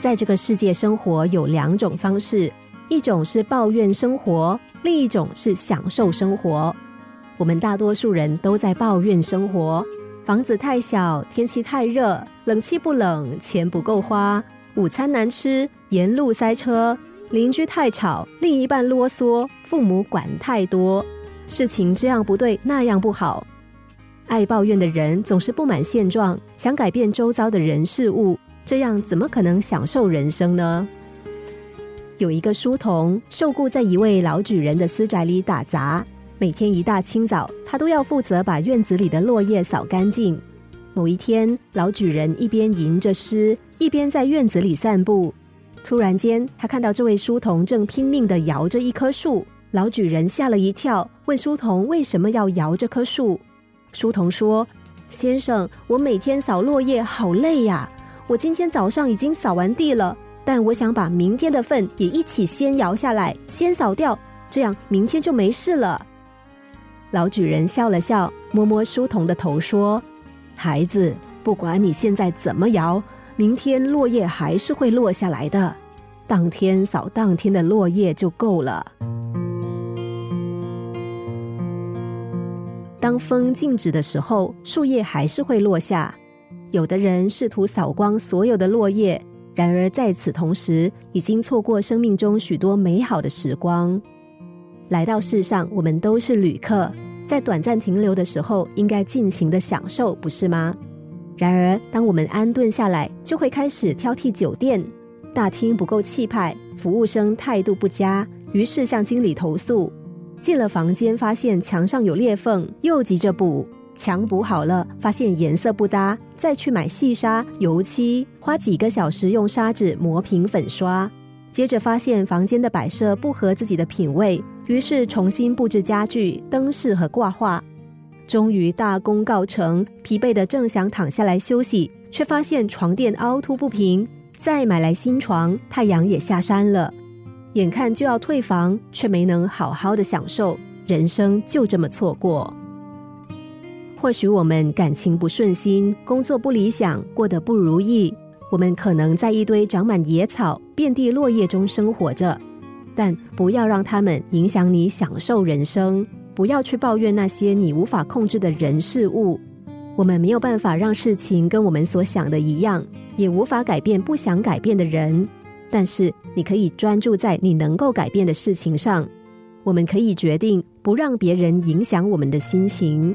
在这个世界生活有两种方式，一种是抱怨生活，另一种是享受生活。我们大多数人都在抱怨生活：房子太小，天气太热，冷气不冷，钱不够花，午餐难吃，沿路塞车，邻居太吵，另一半啰嗦，父母管太多，事情这样不对，那样不好。爱抱怨的人总是不满现状，想改变周遭的人事物，这样怎么可能享受人生呢？有一个书童受雇在一位老举人的私宅里打杂，每天一大清早，他都要负责把院子里的落叶扫干净。某一天，老举人一边吟着诗，一边在院子里散步。突然间，他看到这位书童正拼命的摇着一棵树。老举人吓了一跳，问书童为什么要摇这棵树。书童说：“先生，我每天扫落叶好累呀。我今天早上已经扫完地了，但我想把明天的粪也一起先摇下来，先扫掉，这样明天就没事了。”老举人笑了笑，摸摸书童的头说：“孩子，不管你现在怎么摇，明天落叶还是会落下来的。当天扫当天的落叶就够了。”当风静止的时候，树叶还是会落下。有的人试图扫光所有的落叶，然而在此同时，已经错过生命中许多美好的时光。来到世上，我们都是旅客，在短暂停留的时候，应该尽情的享受，不是吗？然而，当我们安顿下来，就会开始挑剔酒店大厅不够气派，服务生态度不佳，于是向经理投诉。进了房间，发现墙上有裂缝，又急着补墙补好了，发现颜色不搭，再去买细沙、油漆，花几个小时用砂纸磨平粉刷。接着发现房间的摆设不合自己的品味，于是重新布置家具、灯饰和挂画。终于大功告成，疲惫的正想躺下来休息，却发现床垫凹凸不平。再买来新床，太阳也下山了。眼看就要退房，却没能好好的享受，人生就这么错过。或许我们感情不顺心，工作不理想，过得不如意，我们可能在一堆长满野草、遍地落叶中生活着，但不要让他们影响你享受人生。不要去抱怨那些你无法控制的人事物。我们没有办法让事情跟我们所想的一样，也无法改变不想改变的人。但是，你可以专注在你能够改变的事情上。我们可以决定不让别人影响我们的心情。